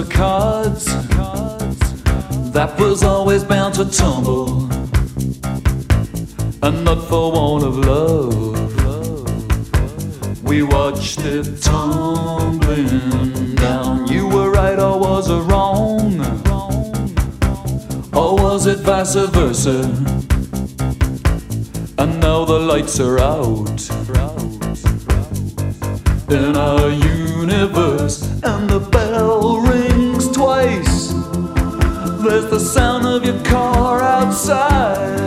of cards that was always bound to tumble, and not for want of love. We watched it tumbling down. You were right, or was wrong? Or was it vice versa? And now the lights are out in our universe, the sound of your car outside,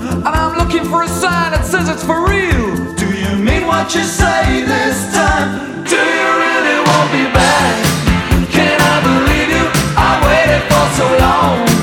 and I'm looking for a sign that says it's for real. Do you mean what you say this time? Do you really want me back? Can I believe you? I waited for so long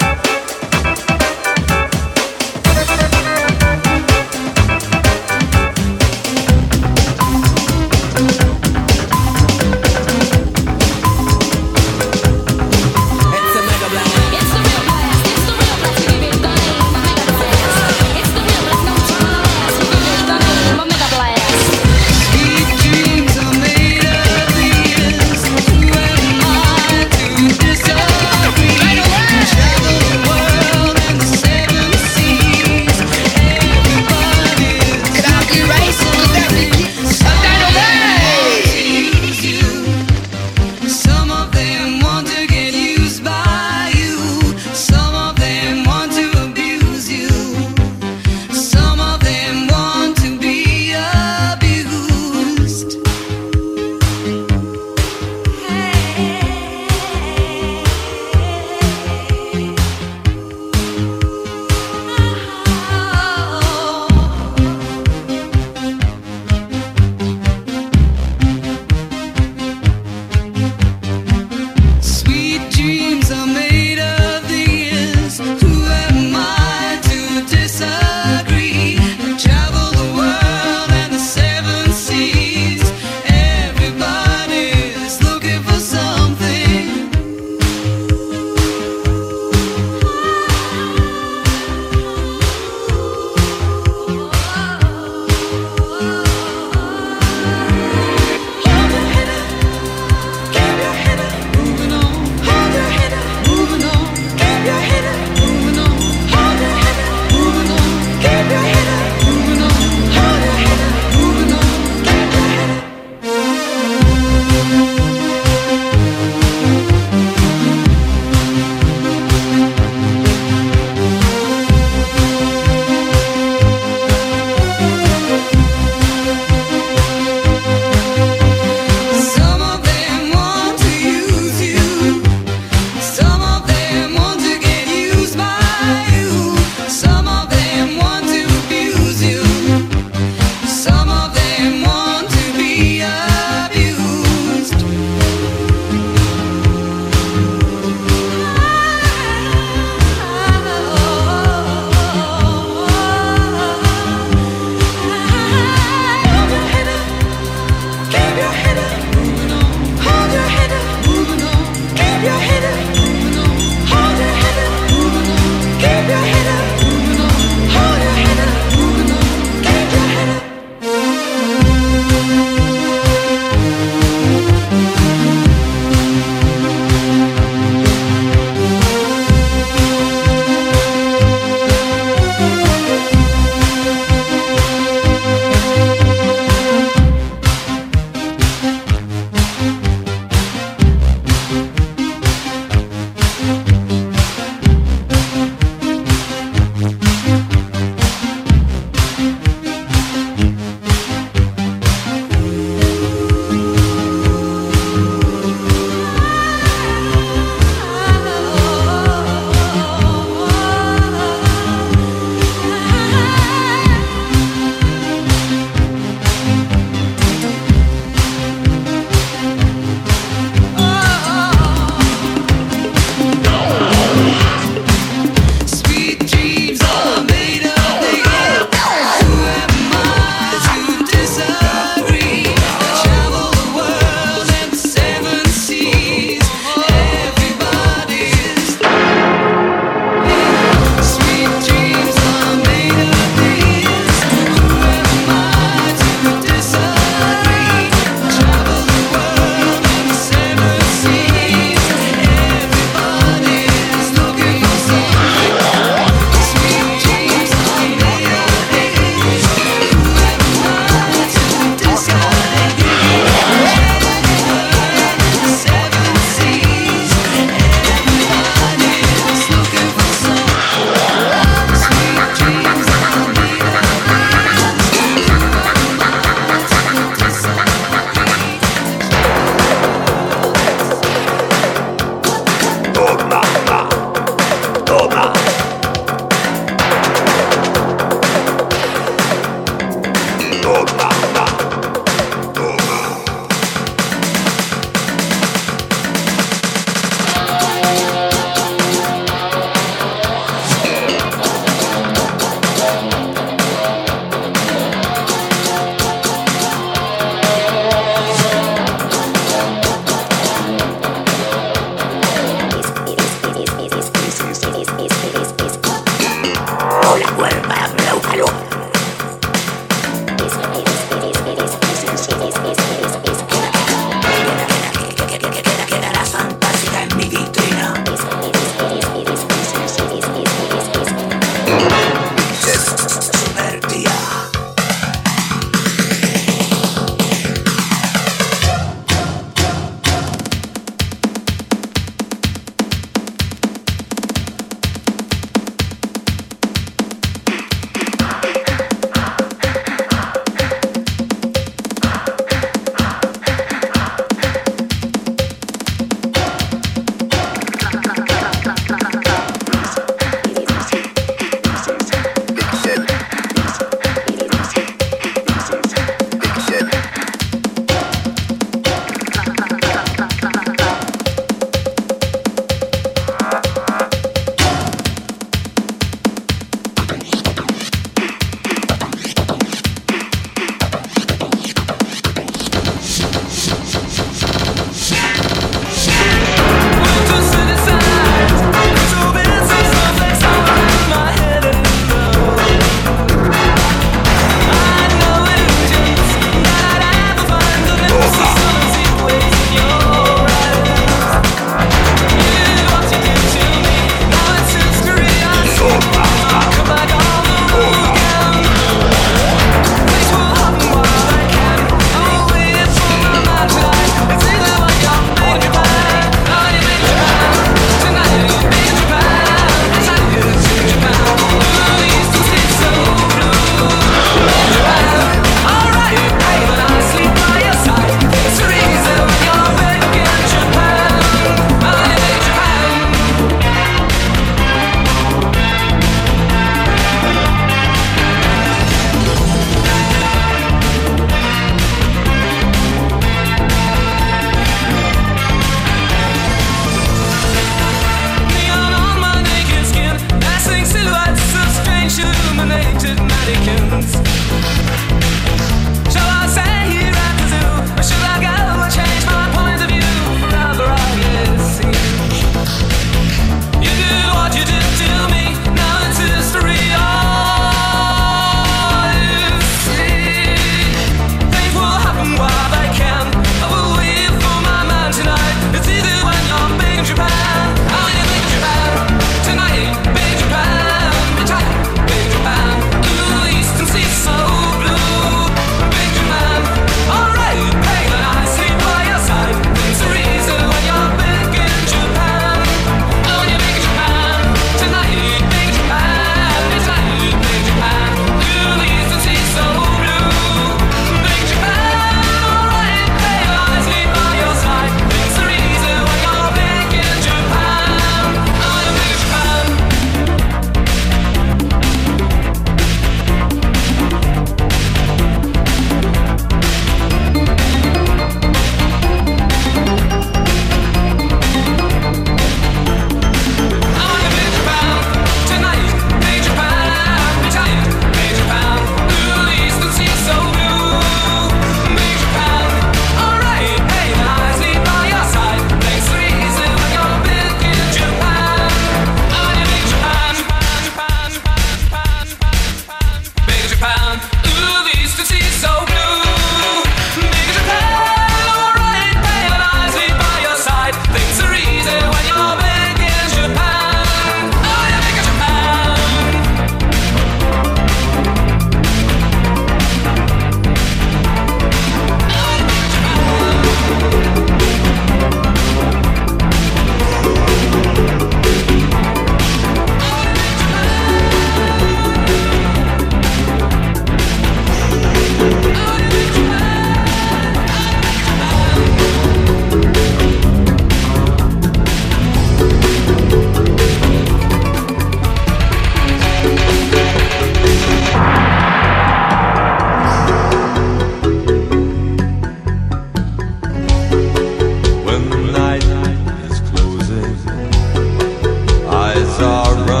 are running.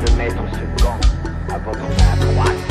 Le de mettre ce gant à votre main droite.